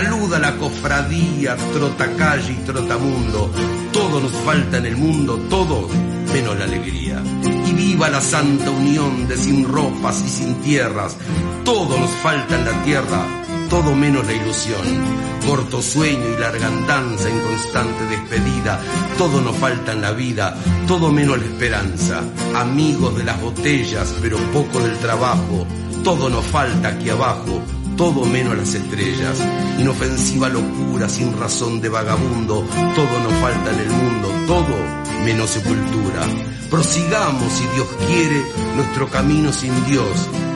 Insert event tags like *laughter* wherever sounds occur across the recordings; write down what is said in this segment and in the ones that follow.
Saluda la cofradía, trotacalle y trotamundo. Todo nos falta en el mundo, todo menos la alegría. Y viva la santa unión de sin ropas y sin tierras. Todo nos falta en la tierra, todo menos la ilusión. Corto sueño y larga andanza en constante despedida, todo nos falta en la vida, todo menos la esperanza. Amigos de las botellas, pero poco del trabajo, todo nos falta aquí abajo, todo menos las estrellas. Inofensiva locura, sin razón de vagabundo, todo nos falta en el mundo, todo menos sepultura. Prosigamos, si Dios quiere, nuestro camino sin Dios,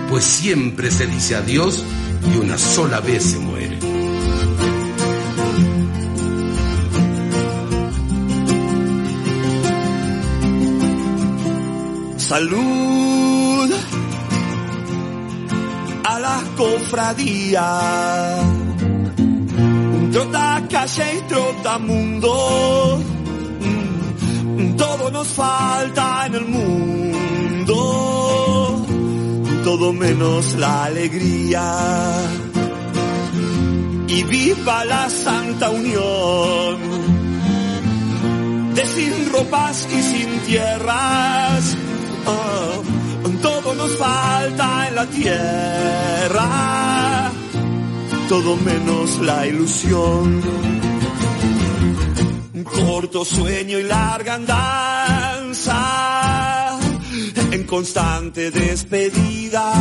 pues siempre se dice adiós y una sola vez se muere. Salud cofradía. Trota calle y trota mundo. Mm, Todo nos falta en el mundo. Todo menos la alegría. Y viva la santa unión. De sin ropas y sin tierras. Todo nos falta en la tierra, todo menos la ilusión. Un corto sueño y larga andanza, en constante despedida.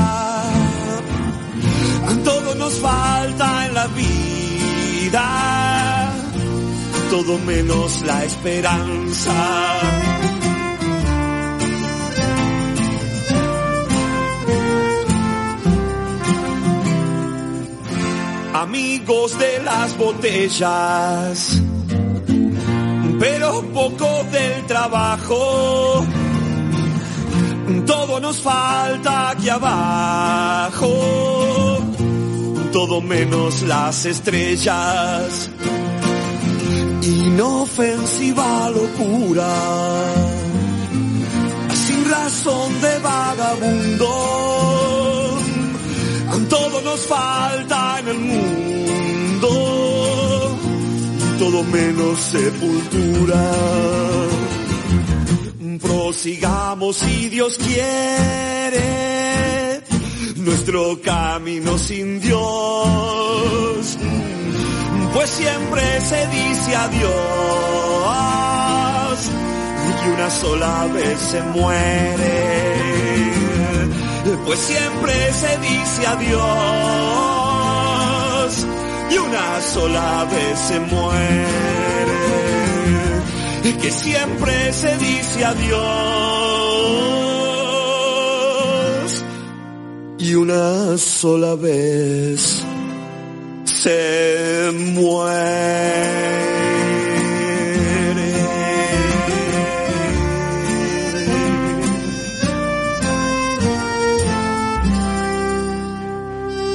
Todo nos falta en la vida, todo menos la esperanza. Amigos de las botellas, pero poco del trabajo. Todo nos falta aquí abajo, todo menos las estrellas. Inofensiva locura, sin razón de vagabundo menos sepultura. Prosigamos si Dios quiere nuestro camino sin Dios, pues siempre se dice adiós y una sola vez se muere. Pues siempre se dice adiós una sola vez se muere, que siempre se dice adiós y una sola vez se muere.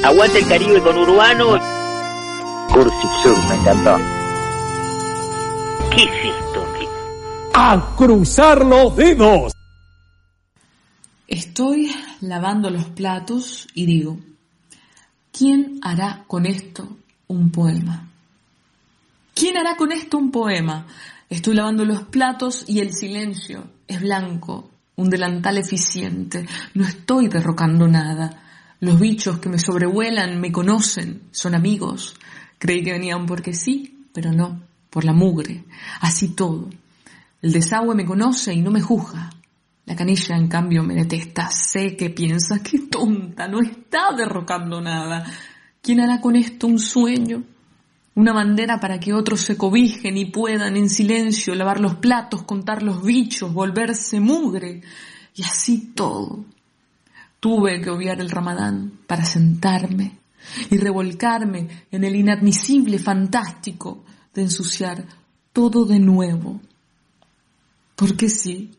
Aguante el Caribe con Urbano. Cursi Sur, me encantó. ¿Qué es esto? ¿Qué- ¡A cruzar los dedos! Estoy lavando los platos y digo, ¿quién hará con esto un poema? ¿Quién hará con esto un poema? Estoy lavando los platos y el silencio es blanco, un delantal eficiente. No estoy derrocando nada. Los bichos que me sobrevuelan me conocen, son amigos. Creí que venían porque sí, pero no, por la mugre. Así todo. El desagüe me conoce y no me juzga. La canilla, en cambio, me detesta. Sé que piensa, qué tonta, no está derrocando nada. ¿Quién hará con esto un sueño? Una bandera para que otros se cobijen y puedan en silencio lavar los platos, contar los bichos, volverse mugre. Y así todo. Tuve que obviar el ramadán para sentarme y revolcarme en el inadmisible fantástico de ensuciar todo de nuevo. Porque sí.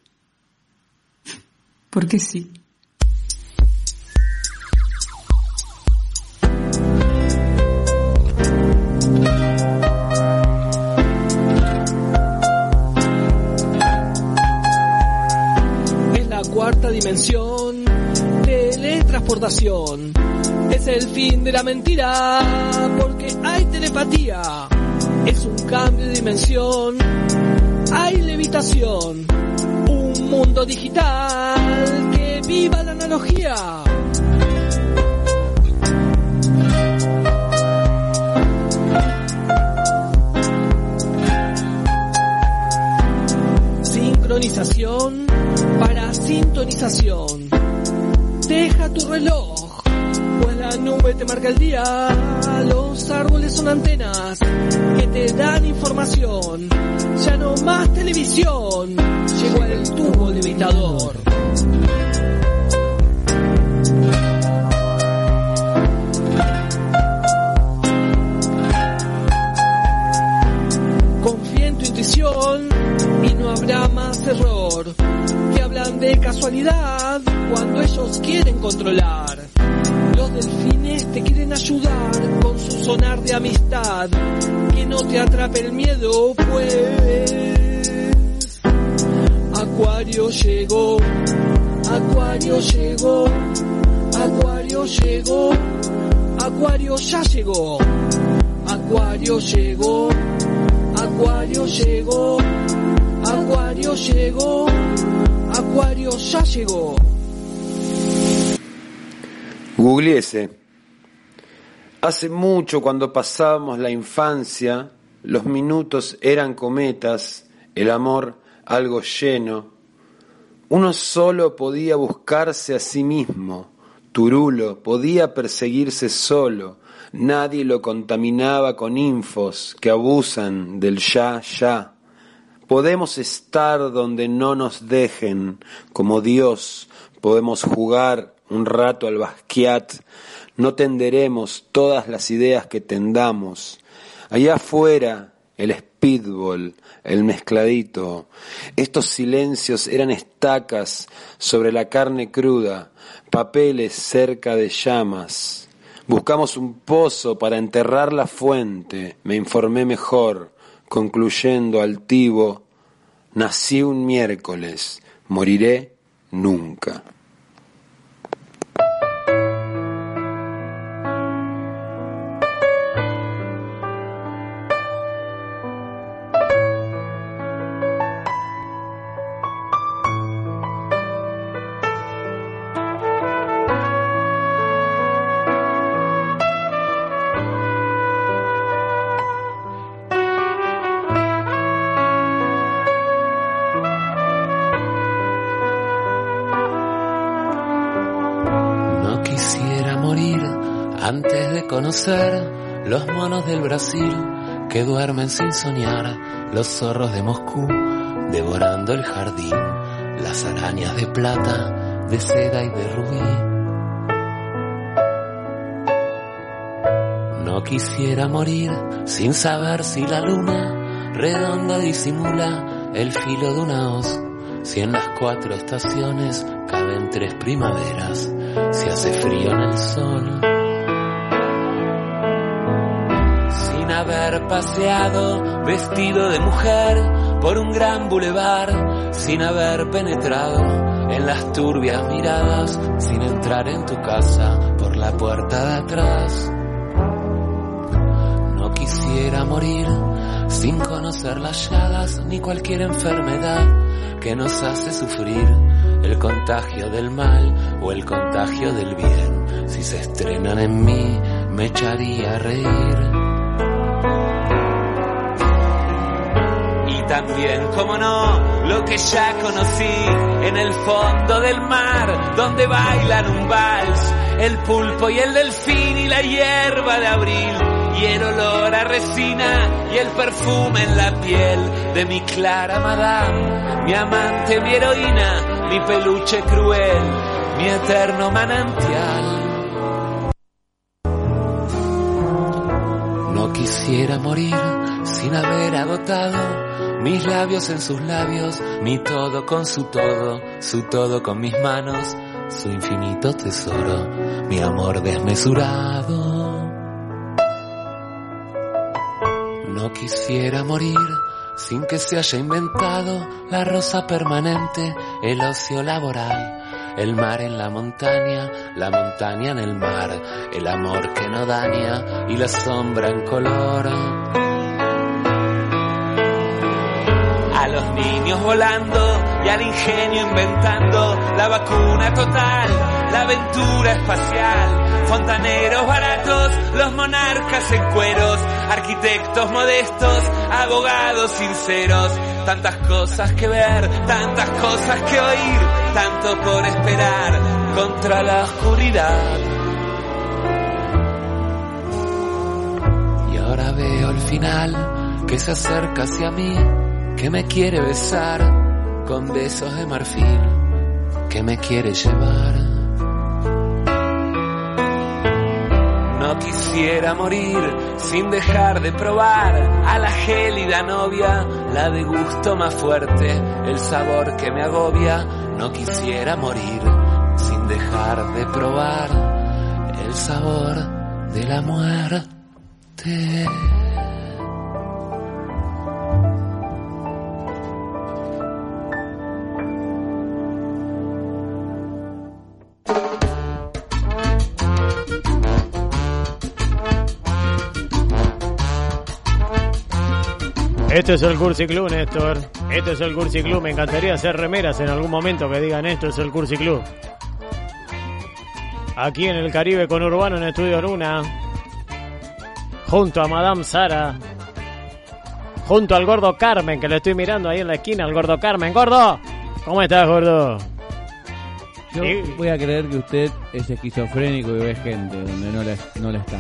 Porque sí. Es la cuarta dimensión, teletransportación. Es el fin de la mentira, porque hay telepatía. Es un cambio de dimensión, hay levitación. Un mundo digital, que viva la analogía. Sincronización para sintonización. Deja tu reloj, pues la nube te marca el día. Los árboles son antenas que te dan información. Ya no más televisión, llegó el tubo levitador. Confía en tu intuición y no habrá más error. Que hablan de casualidad cuando ellos quieren controlar. Sonar de amistad. Que no te atrape el miedo, pues. Acuario llegó, Acuario llegó, Acuario llegó, Acuario ya llegó, Acuario llegó, Acuario llegó, Acuario llegó, Acuario ya llegó. Googleese. Hace mucho cuando pasábamos la infancia, los minutos eran cometas, el amor algo lleno. Uno solo podía buscarse a sí mismo, Turulo podía perseguirse solo, nadie lo contaminaba con infos que abusan del ya, ya. Podemos estar donde no nos dejen, como Dios, podemos jugar un rato al basquiat, no tenderemos todas las ideas que tendamos. Allá afuera, el speedball, el mezcladito, estos silencios eran estacas sobre la carne cruda, papeles cerca de llamas. Buscamos un pozo para enterrar la fuente, me informé mejor, concluyendo altivo, nací un miércoles, moriré nunca. Conocer los monos del Brasil que duermen sin soñar, los zorros de Moscú devorando el jardín, las arañas de plata, de seda y de rubí. No quisiera morir sin saber si la luna redonda disimula el filo de una hoz, si en las cuatro estaciones caben tres primaveras, si hace frío en el sol. Paseado vestido de mujer por un gran bulevar, sin haber penetrado en las turbias miradas, sin entrar en tu casa por la puerta de atrás. No quisiera morir sin conocer las llagas ni cualquier enfermedad que nos hace sufrir el contagio del mal o el contagio del bien. Si se estrenan en mí, me echaría a reír. También, como no, lo que ya conocí en el fondo del mar, donde bailan un vals, el pulpo y el delfín y la hierba de abril y el olor a resina y el perfume en la piel de mi clara madame, mi amante, mi heroína, mi peluche cruel, mi eterno manantial. No quisiera morir sin haber agotado mis labios en sus labios, mi todo con su todo, su todo con mis manos, su infinito tesoro, mi amor desmesurado. No quisiera morir sin que se haya inventado la rosa permanente, el ocio laboral, el mar en la montaña, la montaña en el mar, el amor que no daña y la sombra en color. A los niños volando y al ingenio inventando la vacuna total, la aventura espacial, fontaneros baratos, los monarcas en cueros, arquitectos modestos, abogados sinceros, tantas cosas que ver, tantas cosas que oír, tanto por esperar contra la oscuridad. Y ahora veo el final que se acerca hacia mí, que me quiere besar con besos de marfil, que me quiere llevar. No quisiera morir sin dejar de probar a la gélida novia, la de gusto más fuerte, el sabor que me agobia. No quisiera morir sin dejar de probar el sabor de la muerte. Esto es el Cursi Club, Néstor. Esto es el Cursi Club. Me encantaría hacer remeras en algún momento que digan esto es el Cursi Club. Aquí en el Caribe con Urbano en Estudio Luna. Junto a Madame Sara. Junto al gordo Carmen, que lo estoy mirando ahí en la esquina, al gordo Carmen. ¡Gordo! ¿Cómo estás, gordo? Yo voy a creer que usted es esquizofrénico y ve gente donde no la, no la está.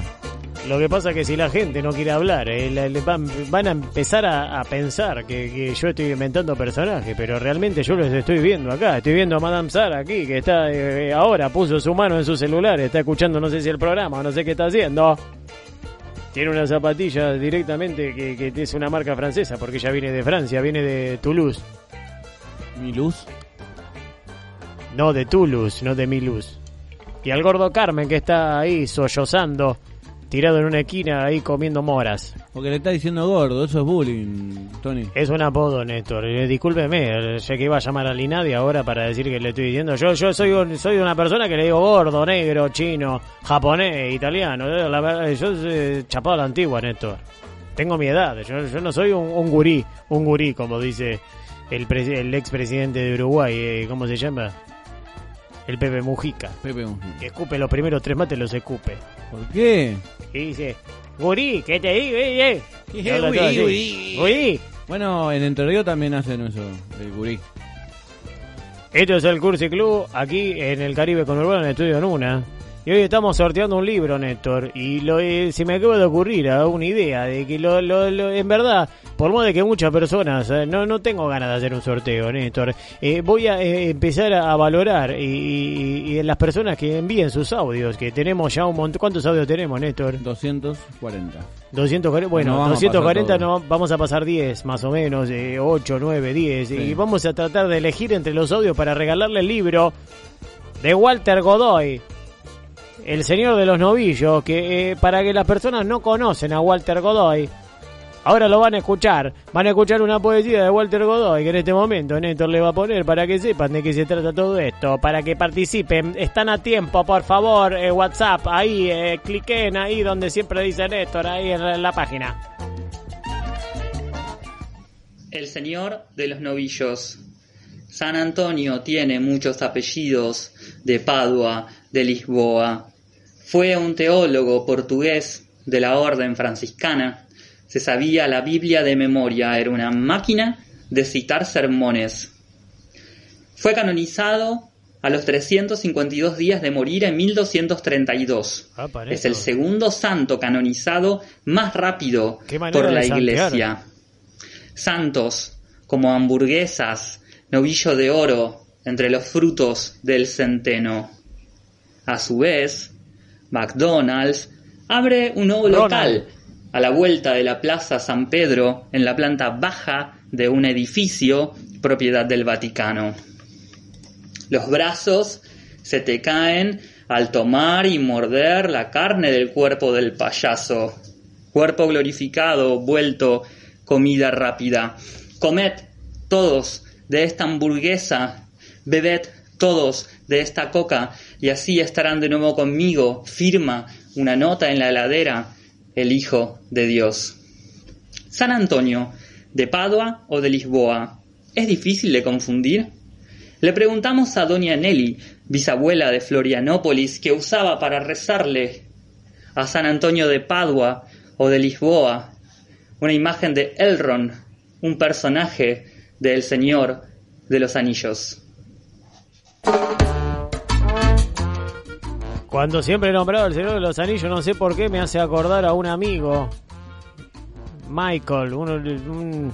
Lo que pasa es que si la gente no quiere hablar, eh, le van, van a empezar a, a pensar que, que yo estoy inventando personajes, pero realmente yo los estoy viendo acá. Estoy viendo a Madame Sara aquí, que está eh, ahora, puso su mano en su celular, está escuchando no sé si el programa no sé qué está haciendo. Tiene una zapatilla directamente que, que es una marca francesa, porque ella viene de Francia, viene de Toulouse. ¿Mi luz? No, de Toulouse, no de Miluz. Y al gordo Carmen que está ahí sollozando, tirado en una esquina ahí comiendo moras. Porque le está diciendo gordo, eso es bullying, Tony. Es un apodo, Néstor. Eh, discúlpeme, eh, ya que iba a llamar al INADI ahora para decir que le estoy diciendo. Yo yo soy un- soy una persona que le digo gordo, negro, chino, japonés, italiano. Eh, La verdad, yo soy chapado a la antigua, Néstor. Tengo mi edad. Yo, yo no soy un, un gurí, un gurí, como dice el, presi- el expresidente de Uruguay. eh, ¿Cómo se llama? El Pepe Mujica. Pepe Mujica. Que escupe los primeros tres mates, los escupe. ¿Por qué? Y dice, gurí, ¿qué te digo? Eh, eh?". Gurí. Bueno, en Entre Ríos también hacen eso, el gurí. Esto es el Cursi Club, aquí en el Caribe con Urbano, en el estudio Nuna. Y hoy estamos sorteando un libro, Néstor. Y lo, eh, se me acaba de ocurrir ah, una idea de que, lo, lo- lo- en verdad, por modo de que muchas personas, eh, no, no tengo ganas de hacer un sorteo, Néstor. Eh, voy a eh, empezar a valorar y, y- y las personas que envíen sus audios, que tenemos ya un montón. ¿Cuántos audios tenemos, Néstor? 240. 240, bueno, No vamos a 240 pasar no, vamos a pasar 10 más o menos, eh, 8, 9, 10 y Sí. vamos a tratar de elegir entre los audios para regalarle el libro de Walter Godoy, El Señor de los Novillos, que eh, para que las personas no conocen a Walter Godoy, ahora lo van a escuchar, van a escuchar una poesía de Walter Godoy que en este momento Néstor le va a poner para que sepan de qué se trata todo esto, para que participen, están a tiempo, por favor, eh, WhatsApp, ahí, eh, cliquen ahí donde siempre dice Néstor, ahí en la- en la página. El Señor de los Novillos. San Antonio tiene muchos apellidos de Padua, de Lisboa. Fue un teólogo portugués de la orden franciscana. Se sabía la Biblia de memoria, era una máquina de citar sermones. Fue canonizado a los 352 días de morir en 1232. Ah, Es el segundo santo canonizado más rápido por la iglesia. Santos como hamburguesas, novillo de oro entre los frutos del centeno. A su vez, McDonald's abre un nuevo Ronald. local a la vuelta de la Plaza San Pedro en la planta baja de un edificio propiedad del Vaticano. Los brazos se te caen al tomar y morder la carne del cuerpo del payaso. Cuerpo glorificado, vuelto comida rápida. Comed todos de esta hamburguesa, bebed todos de esta coca y así estarán de nuevo conmigo, firma una nota en la heladera, el Hijo de Dios. San Antonio, ¿de Padua o de Lisboa? ¿Es difícil de confundir? Le preguntamos a doña Nelly, bisabuela de Florianópolis, que usaba para rezarle a San Antonio de Padua o de Lisboa, una imagen de Elrond, un personaje del Señor de los Anillos. Cuando siempre he nombrado el Señor de los Anillos, no sé por qué me hace acordar a un amigo, Michael, uno, un,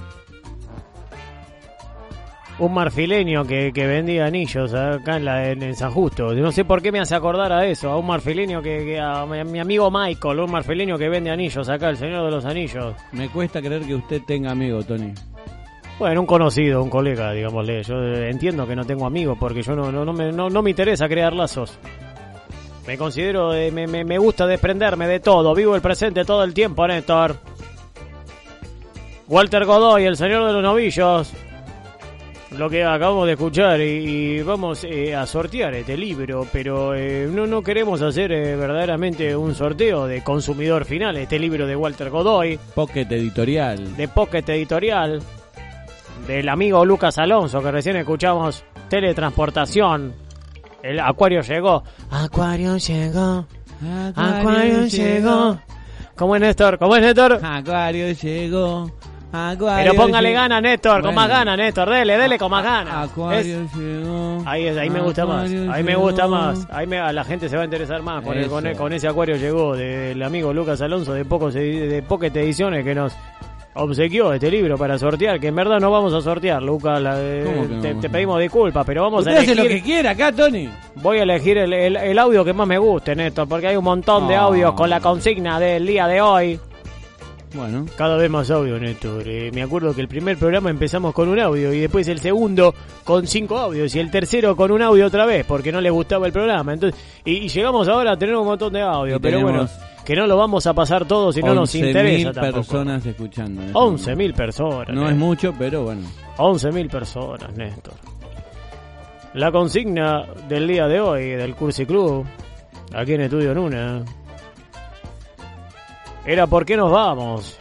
un marfileño que, que vendía anillos acá en, la, en, San Justo. No sé por qué me hace acordar a eso, a un marfileño que, que a, mi, mi amigo Michael, un marfileño que vende anillos acá, el Señor de los Anillos. Me cuesta creer que usted tenga amigo, Tony. Bueno, un conocido, un colega, digámosle. Yo entiendo que no tengo amigos porque yo no, no, no, me, no, no me interesa crear lazos. Me considero, eh, me, me, me gusta desprenderme de todo. Vivo el presente todo el tiempo, Néstor. Walter Godoy, el señor de los novillos. Lo que acabamos de escuchar y, y vamos eh, a sortear este libro, pero eh, no, no queremos hacer eh, verdaderamente un sorteo de consumidor final, este libro de Walter Godoy. Pocket Editorial. De Pocket Editorial. Del amigo Lucas Alonso, que recién escuchamos Teletransportación. El Acuario llegó. Acuario llegó. Acuario llegó. ¿Cómo es Néstor? ¿Cómo es Néstor? Acuario llegó. Acuario Pero póngale llegó. gana, Néstor, con más ganas, Néstor, dele, dele con más ganas. Acuario Es- llegó. Ahí, es, ahí me gusta más, ahí me gusta más, ahí me, a la gente se va a interesar más con, el- con, ese acuario llegó del amigo Lucas Alonso de pocos edi- de Pocket Ediciones que nos obsequió este libro para sortear, que en verdad no vamos a sortear, Lucas, la- ¿Cómo que no te, pedimos disculpas, pero vamos Usted a hace elegir, lo que quiera acá, Tony. voy a elegir el, el- el audio que más me guste, Néstor, porque hay un montón de No. audios con la consigna del día de hoy. Bueno. Cada vez más audio, Néstor. Eh, me acuerdo que el primer programa empezamos con un audio y después el segundo con cinco audios y el tercero con un audio otra vez porque no le gustaba el programa. Entonces, y, y llegamos ahora a tener un montón de audio, pero bueno, que no lo vamos a pasar todo si no nos 11.000 interesa tampoco. personas escuchando. en este 11.000 personas. No es mucho, pero bueno. 11.000 personas, Néstor. La consigna del día de hoy del Cursi Club, aquí en Estudio Nuna, era ¿por qué nos vamos?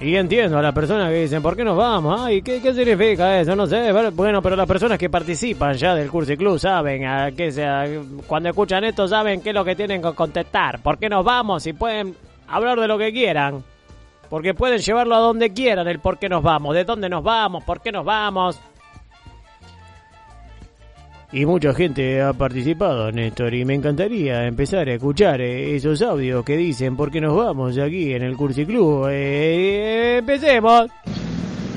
Y entiendo a las personas que dicen, ¿por qué nos vamos? Ay, ¿qué, qué significa eso? No sé. Bueno, pero las personas que participan ya del Cursi Club saben, a qué sea, cuando escuchan esto saben qué es lo que tienen que contestar. ¿Por qué nos vamos? Y pueden hablar de lo que quieran. Porque pueden llevarlo a donde quieran, el por qué nos vamos, de dónde nos vamos, por qué nos vamos. Y mucha gente ha participado, Néstor, y me encantaría empezar a escuchar eh, esos audios que dicen por qué nos vamos aquí en el Cursi Club. Eh, empecemos.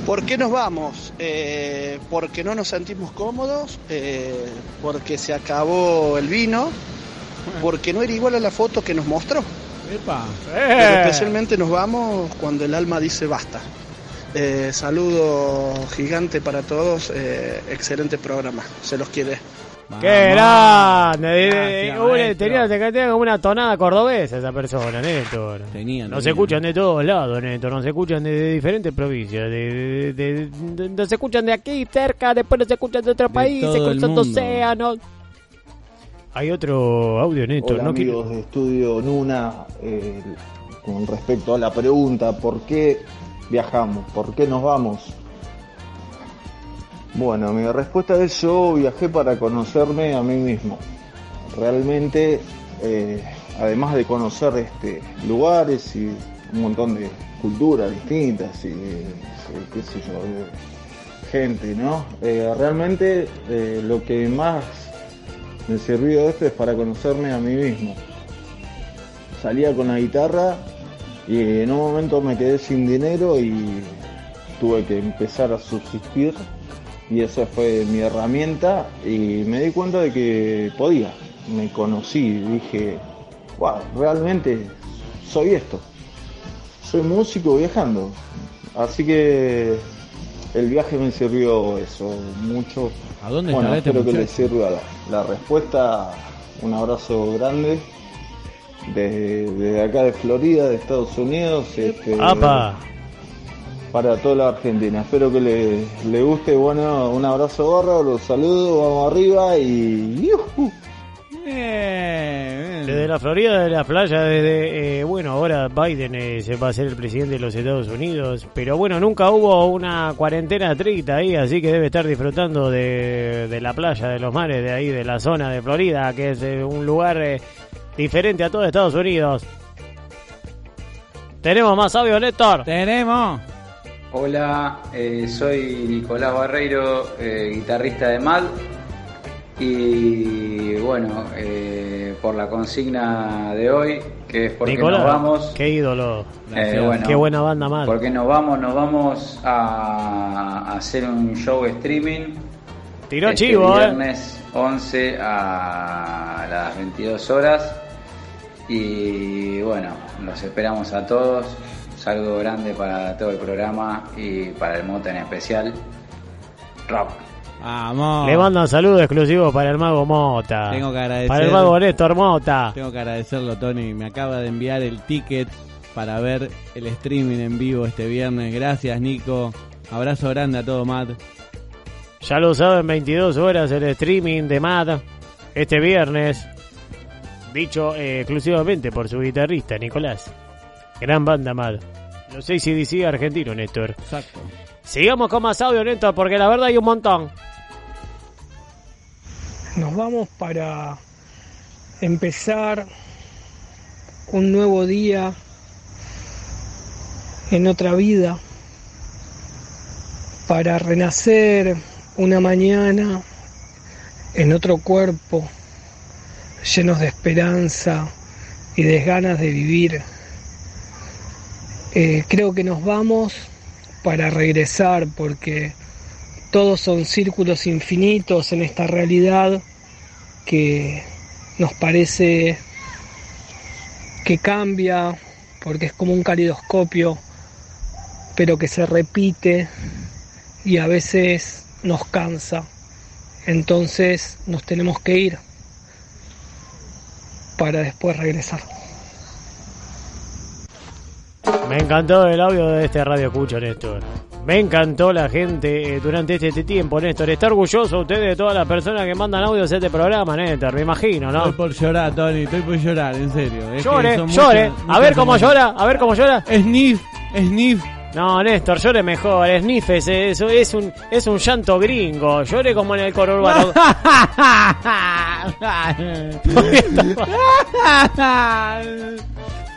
¿Por qué nos vamos? Eh, porque no nos sentimos cómodos, eh, porque se acabó el vino, porque no era igual a la foto que nos mostró. Epa. Pero especialmente nos vamos cuando el alma dice basta. Eh, saludo gigante para todos, eh, excelente programa, se los quiere. ¡Qué grande! Eh, Gracias, maestro. tenía, tenía como una tonada cordobesa esa persona, Néstor. Tenía, Nos tenía. escuchan de todos lados, Néstor. Nos escuchan de, de diferentes provincias. De, de- de- de- nos escuchan de aquí cerca, después nos escuchan de otros países, todo el cruzando océanos. Hay otro audio, Néstor. Hola no amigos de Estudio Nuna, eh, con respecto a la pregunta, ¿por qué viajamos? ¿Por qué nos vamos? Bueno, mi respuesta es yo viajé para conocerme a mí mismo. Realmente, eh, además de conocer este, lugares y un montón de culturas distintas y eh, qué sé yo, de gente, ¿no? Eh, realmente lo que más me sirvió esto es para conocerme a mí mismo. Salía con la guitarra y en un momento me quedé sin dinero y tuve que empezar a subsistir y esa fue mi herramienta y me di cuenta de que podía. Me conocí, dije, wow, realmente soy esto. Soy músico viajando. Así que el viaje me sirvió eso, mucho. ¿A dónde bueno, este espero que le sirva la, la respuesta. Un abrazo grande. Desde, desde acá de Florida, de Estados Unidos. Este, ¡Apa! para toda la Argentina. Espero que le, le guste. Bueno, un abrazo gorro, los saludo, vamos arriba y. ¡yujú! Desde la Florida, de la playa, desde, eh, bueno, ahora Biden eh, se va a ser el presidente de los Estados Unidos, pero bueno, nunca hubo una cuarentena estricta ahí, así que debe estar disfrutando de, de la playa, de los mares, de ahí, de la zona de Florida, que es eh, un lugar eh, diferente a todo Estados Unidos. Tenemos más audio, Néstor. Tenemos. Hola, eh, soy Nicolás Barreiro, eh, guitarrista de MAD. Y bueno, eh, por la consigna de hoy, que es porque Nicolás, nos vamos. qué ídolo. Eh, bueno, qué buena banda, MAD. Porque nos vamos, nos vamos a hacer un show streaming. Tiró este chivo, eh. viernes 11 a las 22 horas. Y bueno, los esperamos a todos. Saludo grande para todo el programa y para el Mota en especial. Rock. Vamos. Le mandan saludos exclusivos para el mago Mota. Tengo que agradecer. Para el mago Néstor Mota. Tengo que agradecerlo, Tony. Me acaba de enviar el ticket para ver el streaming en vivo este viernes. Gracias, Nico. Abrazo grande a todo, Matt. Ya lo saben, 22 horas el streaming de Mad este viernes. Dicho eh, exclusivamente por su guitarrista, Nicolás. Gran banda, Mad. Los ACDC argentino, Néstor. Exacto. Sigamos con más audio, Néstor, porque la verdad hay un montón. Nos vamos para empezar un nuevo día en otra vida, para renacer una mañana en otro cuerpo, llenos de esperanza y de ganas de vivir. Eh, creo que nos vamos para regresar porque todos son círculos infinitos en esta realidad que nos parece que cambia porque es como un calidoscopio pero que se repite y a veces nos cansa entonces nos tenemos que ir para después regresar Me encantó el audio de este radio escucho, Néstor. Me encantó la gente eh, durante este, este tiempo, Néstor. Está orgulloso usted de todas las personas que mandan audios a este programa, Néstor. Me imagino, ¿no? Estoy por llorar, Tony. Estoy por llorar, en serio. Es que Llore, son llore. muchas- a ver cómo llora, a ver cómo llora. Sniff, sniff. No, Néstor, llore mejor. Sniff es, es, es un, es un llanto gringo. Llore como en el coro urbano. *laughs*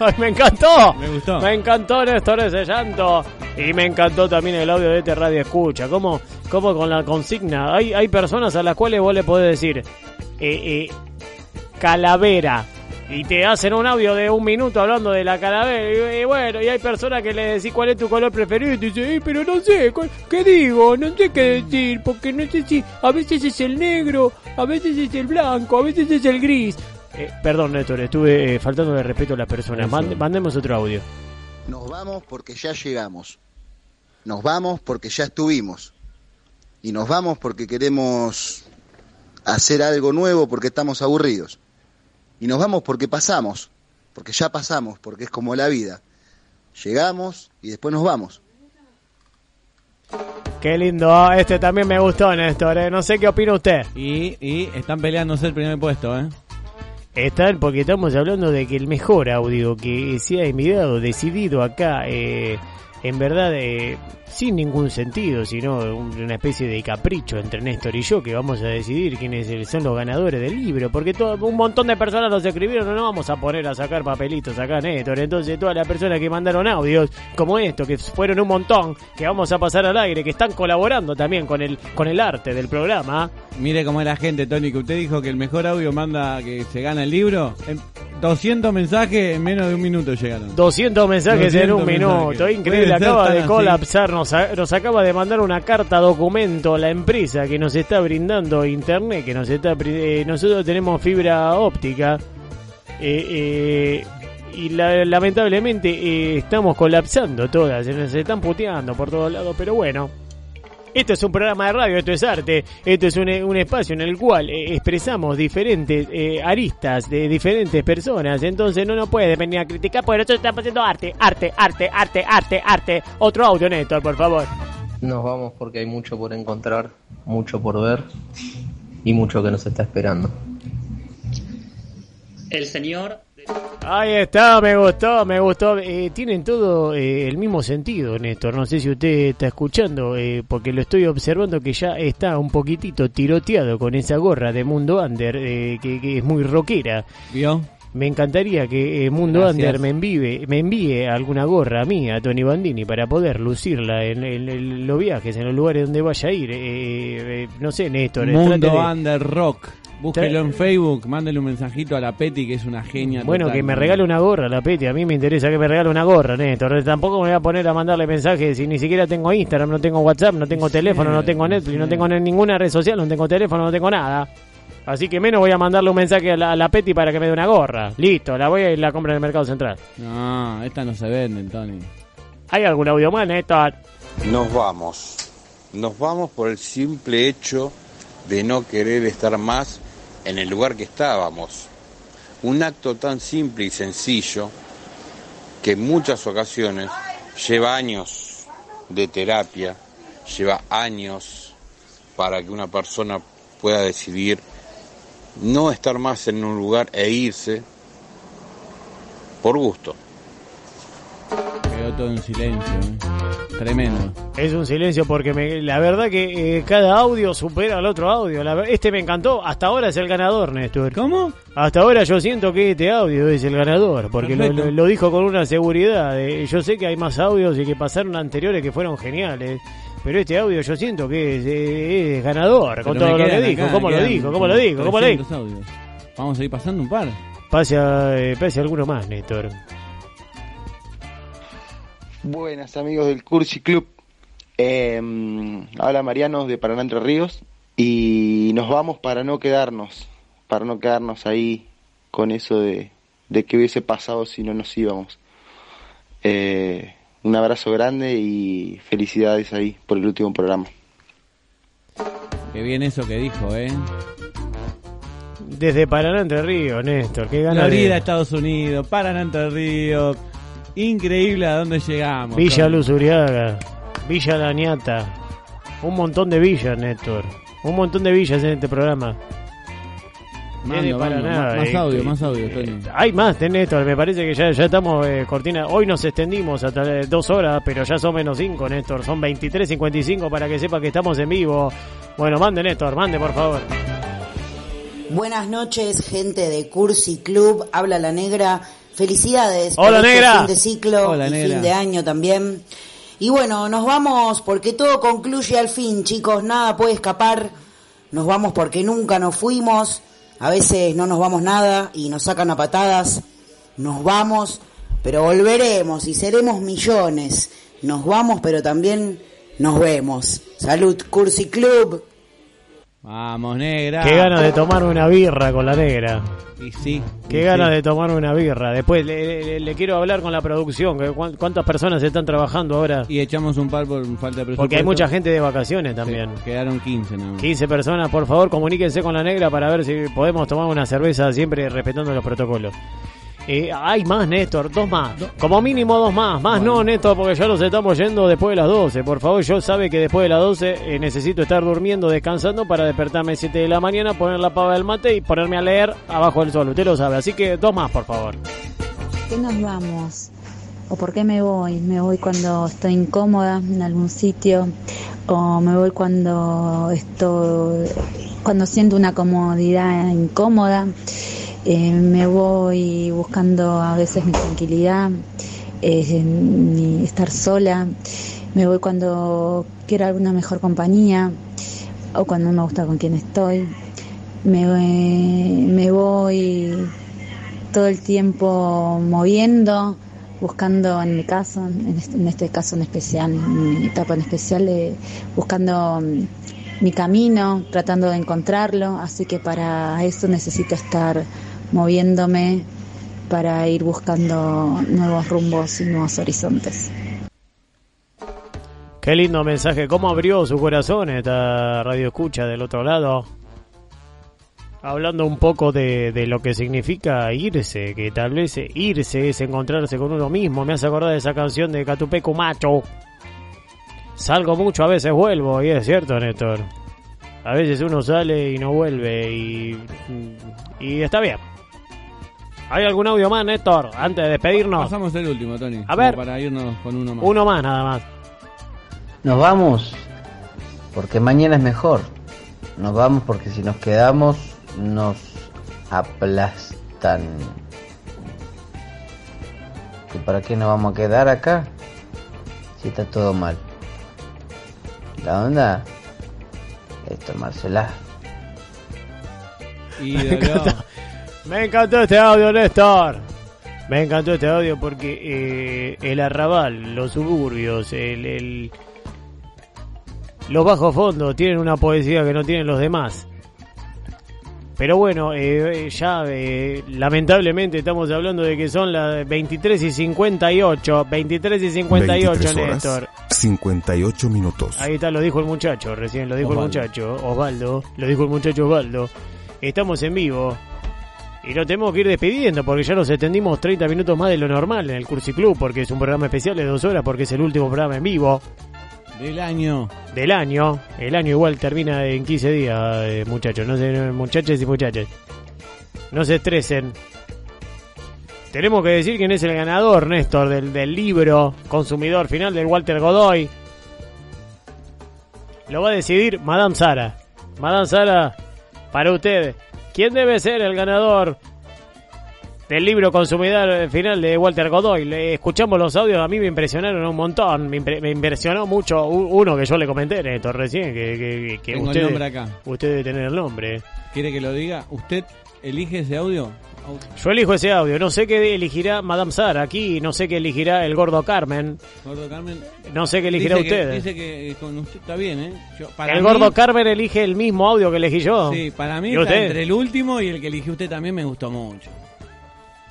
Ay, me encantó. Me gustó. Me encantó, Néstor, ese llanto. Y me encantó también el audio de este radio escucha. Como, como con la consigna. Hay, hay personas a las cuales vos le podés decir eh, eh, calavera. Y te hacen un audio de un minuto hablando de la calavera. Y, y bueno, y hay personas que le decís cuál es tu color preferido. Y te dicen, "Eh, pero no sé, ¿cu- ¿qué digo? No sé qué decir. Porque no sé si a veces es el negro, a veces es el blanco, a veces es el gris. Eh, perdón, Néstor, estuve eh, faltando de respeto a las personas. Mandemos otro audio. Nos vamos porque ya llegamos. Nos vamos porque ya estuvimos. Y nos vamos porque queremos hacer algo nuevo porque estamos aburridos. Y nos vamos porque pasamos, porque ya pasamos, porque es como la vida. Llegamos y después nos vamos. Qué lindo, este también me gustó, Néstor. eh. No sé qué opina usted. Y, y están peleándose el primer puesto, ¿eh? Están porque estamos hablando de que el mejor audio que se ha enviado, decidido acá, eh, en verdad, eh, sin ningún sentido, sino un- una especie de capricho entre Néstor y yo, que vamos a decidir quiénes son los ganadores del libro, porque todo, un montón de personas nos escribieron, no nos vamos a poner a sacar papelitos acá, Néstor, entonces todas las personas que mandaron audios, como esto, que fueron un montón, que vamos a pasar al aire, que están colaborando también con el, con el arte del programa, Mire cómo es la gente, Tony, que usted dijo que el mejor audio manda que se gana el libro. En 200 mensajes en menos de un minuto llegaron. 200 mensajes en 200 un minuto, increíble, acaba de colapsar, nos, a- nos acaba de mandar una carta documento la empresa que nos está brindando internet, que nos está eh, nosotros tenemos fibra óptica eh, eh, y la- lamentablemente eh, estamos colapsando todas, se nos están puteando por todos lados, pero bueno, Esto es un programa de radio, esto es arte, esto es un, un espacio en el cual eh, expresamos diferentes eh, aristas de diferentes personas. Entonces no nos puede venir a criticar porque nosotros estamos haciendo arte, arte, arte, arte, arte, arte. Otro audio, Néstor, por favor. Nos vamos porque hay mucho por encontrar, mucho por ver y mucho que nos está esperando. El señor Ahí está, me gustó, me gustó. Eh, tienen todo eh, el mismo sentido, Néstor. No sé si usted está escuchando, eh, porque lo estoy observando que ya está un poquitito tiroteado con esa gorra de Mundo Under, eh, que, que es muy rockera. ¿Vio? Me encantaría que Mundo Gracias. Under me envíe, me envíe alguna gorra a mí, a Tony Bandini, para poder lucirla en, en- en los viajes, en los lugares donde vaya a ir. No sé, Néstor. Mundo de- Under Rock. Búsquelo en Facebook, mándele un mensajito a la Peti que es una genia. Bueno, total. que me regale una gorra, la Peti. A mí me interesa que me regale una gorra, Néstor. Tampoco me voy a poner a mandarle mensajes si ni siquiera tengo Instagram, no tengo WhatsApp, no tengo teléfono, no tengo Netflix, no tengo ninguna red social, no tengo teléfono, no tengo nada. Así que menos voy a mandarle un mensaje a la, a la Peti para que me dé una gorra. Listo, la voy a ir la compra en el Mercado Central. No, estas no se venden, Tony. ¿Hay algún audio más, Néstor? Nos vamos. Nos vamos por el simple hecho de no querer estar más en el lugar que estábamos. Un acto tan simple y sencillo que en muchas ocasiones lleva años de terapia, lleva años para que una persona pueda decidir no estar más en un lugar e irse por gusto. Quedó todo en silencio. ¿eh? Tremendo. Es un silencio porque me- la verdad que eh, cada audio supera al otro audio. La este me encantó. Hasta ahora es el ganador, Néstor. ¿Cómo? Hasta ahora yo siento que este audio es el ganador. Porque lo, Perfecto. lo- lo dijo con una seguridad. eh, yo sé que hay más audios y que pasaron anteriores que fueron geniales. Pero este audio yo siento que es, es ganador. Con Pero todo lo que dijo. ¿Cómo lo dijo? ¿Cómo lo dijo? ¿Cómo lo dijo? 300 audios. Vamos a ir pasando un par. Pase, a, eh, pase alguno más, Néstor. Buenas amigos del Cursi Club. Eh, habla Mariano de Paraná Entre Ríos y nos vamos para no quedarnos, para no quedarnos ahí con eso de, de qué hubiese pasado si no nos íbamos. Eh, un abrazo grande y felicidades ahí por el último programa. Qué bien eso que dijo, ¿eh? Desde Paraná Entre Ríos, Néstor. Qué ganas Florida, de... Estados Unidos, Paraná, Entre Ríos. Increíble a dónde llegamos. Villa. Luz Uriaga, Villa La Ñata, un montón de villas, Néstor. Un montón de villas en este programa. Mando, mando, Paraná, más- más eh, audio, eh, más audio, Tony. Hay más, Néstor. Me parece que ya, ya estamos eh, cortina. Hoy nos extendimos hasta eh, dos horas, pero ya son menos cinco, Néstor. Son 23.55 para que sepa que estamos en vivo. Bueno, mande, Néstor, mande, por favor. Buenas noches, gente de Cursi Club. Habla la negra. Felicidades. Hola, por este negra. Fin de ciclo Hola, y negra. fin de año también. Y bueno, nos vamos porque todo concluye al fin, chicos. Nada puede escapar. Nos vamos porque nunca nos fuimos. A veces no nos vamos nada y nos sacan a patadas. Nos vamos, pero volveremos y seremos millones. Nos vamos, pero también nos vemos. Salud, Cursi Club. Vamos, negra. Qué ganas de tomar una birra con la negra. Y sí. Qué y ganas sí. de tomar una birra. Después le, le- le quiero hablar con la producción. que ¿Cuántas personas están trabajando ahora? Y echamos un par por falta de presupuesto. Porque hay mucha gente de vacaciones también. Sí, quedaron 15 nada más. 15 personas, por favor, comuníquense con la negra para ver si podemos tomar una cerveza siempre respetando los protocolos. Eh, hay más, Néstor, dos más. Como mínimo dos más. Más no, Néstor, porque ya nos estamos yendo después de las 12. Por favor, yo sabe que después de las 12 eh, necesito estar durmiendo, descansando para despertarme a 7 de la mañana, poner la pava del mate y ponerme a leer abajo del sol. Usted lo sabe. Así que dos más, por favor. qué nos vamos? ¿O por qué me voy? ¿Me voy cuando estoy incómoda en algún sitio? ¿O me voy cuando estoy, cuando siento una comodidad incómoda? Eh, me voy buscando a veces mi tranquilidad, eh, estar sola. Me voy cuando quiero alguna mejor compañía o cuando no me gusta con quién estoy. Me, me voy todo el tiempo moviendo, buscando en mi caso, en este, en este caso en especial, en mi etapa en especial, eh, buscando mm, mi camino, tratando de encontrarlo, así que para eso necesito estar moviéndome para ir buscando nuevos rumbos y nuevos horizontes. Qué lindo mensaje. ¿Cómo abrió su corazón esta radio escucha del otro lado? Hablando un poco de, de lo que significa irse, que tal vez irse es encontrarse con uno mismo. Me hace acordar de esa canción de Catupecu Macho. Salgo mucho, a veces vuelvo, y es cierto, Néstor. A veces uno sale y no vuelve, y, y está bien. ¿Hay algún audio más, Néstor? Antes de despedirnos. Pasamos el último, Tony. A ver. Para irnos con uno más. Uno más, nada más. Nos vamos porque mañana es mejor. Nos vamos porque si nos quedamos nos aplastan. ¿Y para qué nos vamos a quedar acá? Si está todo mal. La onda es tomársela. *laughs* Me encantó, me encantó este audio, Néstor. Me encantó este audio porque eh, el arrabal, los suburbios, el, el- los bajos fondos tienen una poesía que no tienen los demás. Pero bueno, eh, ya eh, lamentablemente estamos hablando de que son las 23 y 58. 23 y 58, 23 horas, Néstor. 58 minutos. Ahí está, lo dijo el muchacho, recién lo dijo Osvaldo. el muchacho, Osvaldo, lo dijo el muchacho Osvaldo. Estamos en vivo y nos tenemos que ir despidiendo porque ya nos extendimos 30 minutos más de lo normal en el Cursi Club porque es un programa especial de dos horas porque es el último programa en vivo Del año. del año. El año igual termina en 15 días, eh, muchachos, no se, muchachos y muchachas. No se estresen. Tenemos que decir quién es el ganador, Néstor, del, del libro Consumidor Final del Walter Godoy. Lo va a decidir Madame Sara. Madame Sara, para usted, ¿quién debe ser el ganador del libro Consumidor Final de Walter Godoy? Le escuchamos los audios, a mí me impresionaron un montón. Me, impre- me impresionó mucho uno que yo le comenté, Néstor, recién, que, que, que Tengo usted, el nombre acá. usted debe tener el nombre. ¿Quiere que lo diga? ¿Usted elige ese audio? Yo elijo ese audio, no sé qué elegirá Madame Sara aquí, no sé qué elegirá el gordo Carmen. Gordo Carmen. No sé qué elegirá dice que- usted. dice que eh, con usted está bien, ¿eh? Yo- para el mí- gordo Carmen elige el mismo audio que elegí yo. Sí, para mí entre el último y el que eligió usted también me gustó mucho.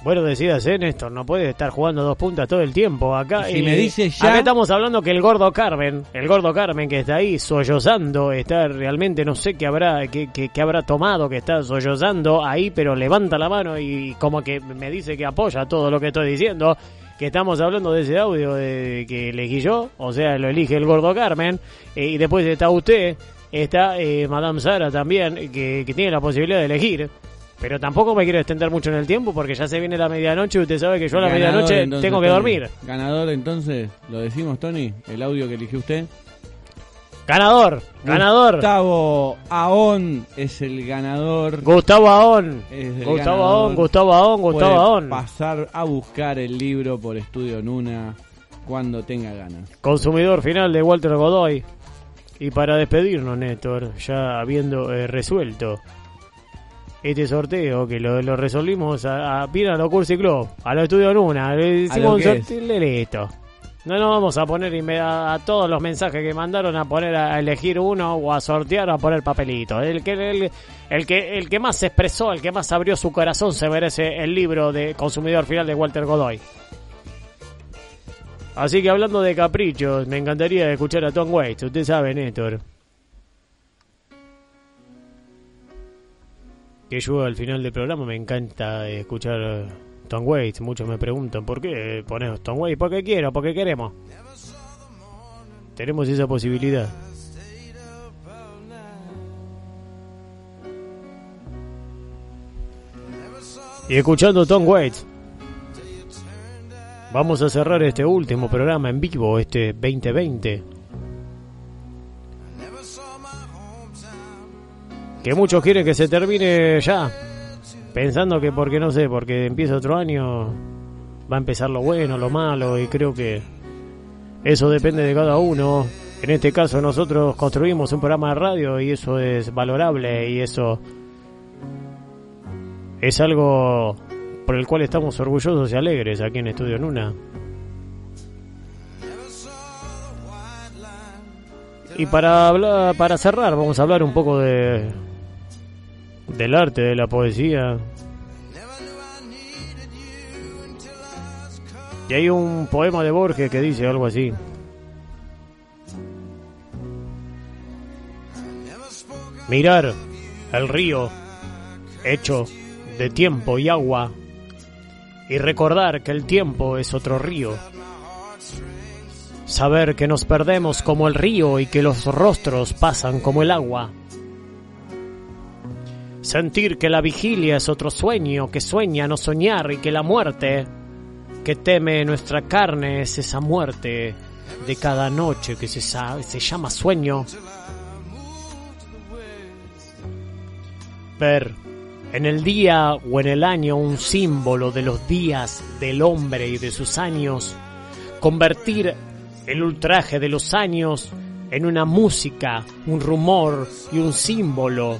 Bueno, decídase, Néstor, no puede estar jugando dos puntas todo el tiempo. Acá, Y si me dice ya- acá estamos hablando que el gordo Carmen, el gordo Carmen que está ahí sollozando, está realmente, no sé qué habrá, qué, qué- qué habrá tomado, que está sollozando ahí, pero levanta la mano y como que me dice que apoya todo lo que estoy diciendo. Que estamos hablando de ese audio de, que elegí yo, o sea, lo elige el gordo Carmen, eh, y después está usted, está eh, Madame Sara también, que, que tiene la posibilidad de elegir. Pero tampoco me quiero extender mucho en el tiempo porque ya se viene la medianoche y usted sabe que yo a la Ganador, medianoche entonces, tengo que Tony. dormir. Ganador, entonces, lo decimos, Tony, el audio que eligió usted. Ganador, ganador. Gustavo Aón es el ganador. Gustavo Aón. Gustavo ganador. Aón, Gustavo Aón, Gustavo Puede Aón. pasar a buscar el libro por Estudio Nuna cuando tenga ganas. Consumidor final de Walter Godoy. Y para despedirnos, Néstor, ya habiendo eh, resuelto este sorteo que lo, lo resolvimos a, a bien a lo Cursi Club, a lo Estudio Nuna, le hicimos un sorteo listo. No nos vamos a poner a, a todos los mensajes que mandaron a poner a, elegir uno o a sortear o a poner papelito. El que, el, el que el que más se expresó, el que más abrió su corazón se merece el libro de Consumidor Final de Walter Godoy. Así que hablando de caprichos, me encantaría escuchar a Tom Waits. Usted sabe, Néstor. Que yo al final del programa me encanta escuchar Tom Waits. Muchos me preguntan por qué ponemos Tom Waits. Porque quiero, porque queremos. Tenemos esa posibilidad. Y escuchando Tom Waits. Vamos a cerrar este último programa en vivo, este 2020. Que muchos quieren que se termine ya. Pensando que porque no sé, porque empieza otro año, va a empezar lo bueno, lo malo, y creo que eso depende de cada uno. En este caso nosotros construimos un programa de radio y eso es valorable y eso es algo por el cual estamos orgullosos y alegres aquí en Estudio Nuna. Y para hablar, para cerrar, vamos a hablar un poco de del arte, de la poesía. Y hay un poema de Borges que dice algo así. Mirar el río hecho de tiempo y agua y recordar que el tiempo es otro río. Saber que nos perdemos como el río y que los rostros pasan como el agua. Sentir que la vigilia es otro sueño, que sueña no soñar y que la muerte que teme nuestra carne es esa muerte de cada noche que se, se llama sueño. Ver en el día o en el año un símbolo de los días del hombre y de sus años. Convertir el ultraje de los años en una música, un rumor y un símbolo.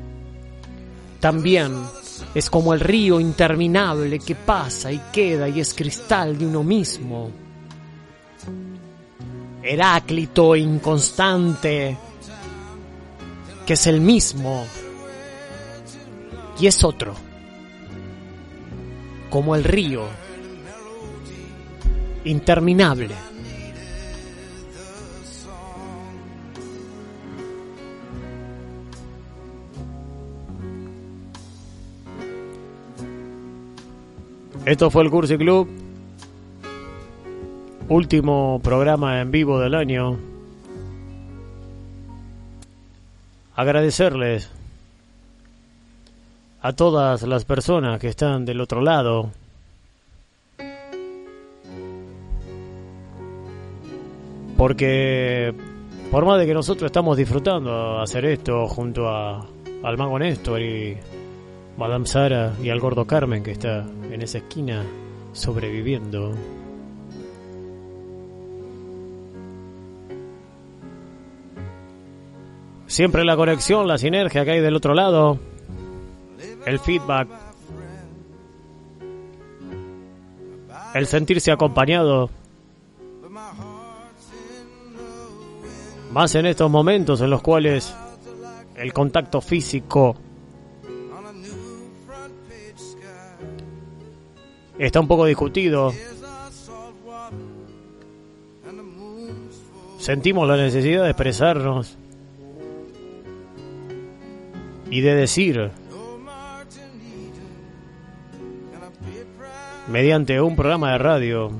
También es como el río interminable que pasa y queda y es cristal de uno mismo. Heráclito inconstante, que es el mismo y es otro, como el río interminable. Esto fue el Cursi Club. Último programa en vivo del año. Agradecerles a todas las personas que están del otro lado. Porque por más de que nosotros estamos disfrutando hacer esto junto a, al mago Néstor y Madame Sara y al gordo Carmen que está en esa esquina sobreviviendo. Siempre la conexión, la sinergia que hay del otro lado, el feedback, el sentirse acompañado. Más en estos momentos en los cuales el contacto físico está un poco discutido. Sentimos la necesidad de expresarnos y de decir mediante un programa de radio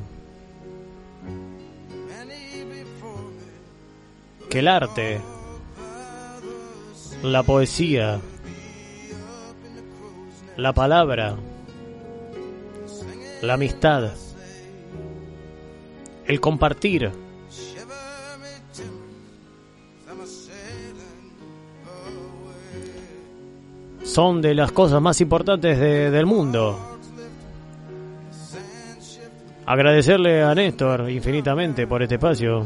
que el arte, la poesía, la palabra, la amistad, el compartir, son de las cosas más importantes de- del mundo. Agradecerle a Néstor infinitamente por este espacio.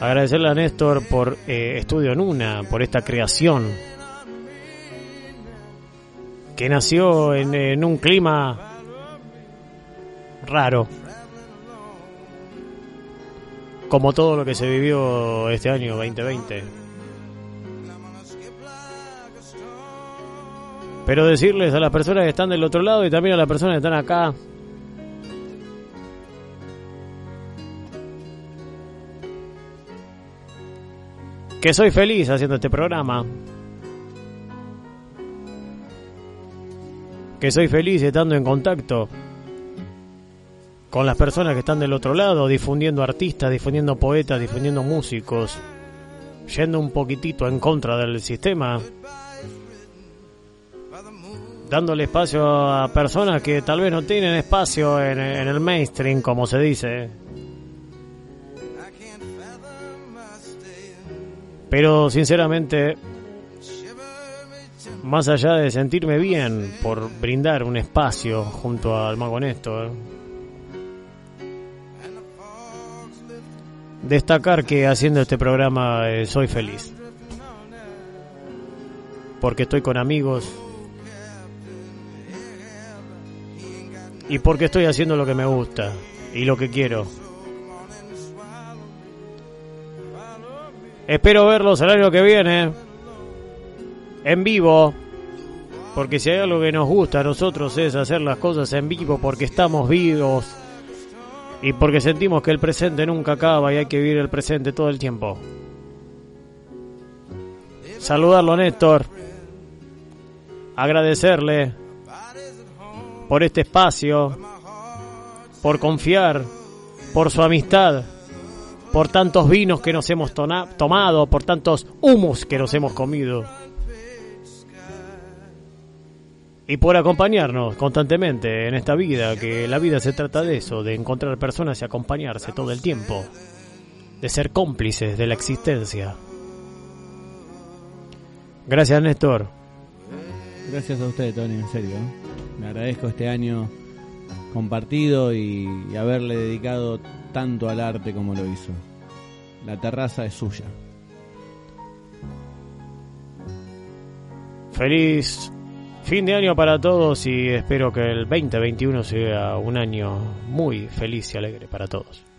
Agradecerle a Néstor por eh, Estudio Nuna, por esta creación que nació en, en un clima raro, como todo lo que se vivió este año 2020. Pero decirles a las personas que están del otro lado y también a las personas que están acá, que soy feliz haciendo este programa. Que soy feliz estando en contacto con las personas que están del otro lado, difundiendo artistas, difundiendo poetas, difundiendo músicos, yendo un poquitito en contra del sistema, dándole espacio a personas que tal vez no tienen espacio en, en el mainstream, como se dice. Pero sinceramente, más allá de sentirme bien por brindar un espacio junto al mago Néstor, destacar que haciendo este programa eh, soy feliz. Porque estoy con amigos. Y porque estoy haciendo lo que me gusta y lo que quiero. Espero verlos el año que viene. En vivo. Porque si hay algo que nos gusta a nosotros es hacer las cosas en vivo porque estamos vivos. Y porque sentimos que el presente nunca acaba y hay que vivir el presente todo el tiempo. Saludarlo, Néstor. Agradecerle por este espacio, por confiar, por su amistad, por tantos vinos que nos hemos tomado, por tantos humus que nos hemos comido. Y por acompañarnos constantemente en esta vida, que la vida se trata de eso, de encontrar personas y acompañarse todo el tiempo, de ser cómplices de la existencia. Gracias Néstor. Gracias a usted, Tony, en serio. Me agradezco este año compartido y, y haberle dedicado tanto al arte como lo hizo. La terraza es suya. Feliz fin de año para todos y espero que el 2021 sea un año muy feliz y alegre para todos.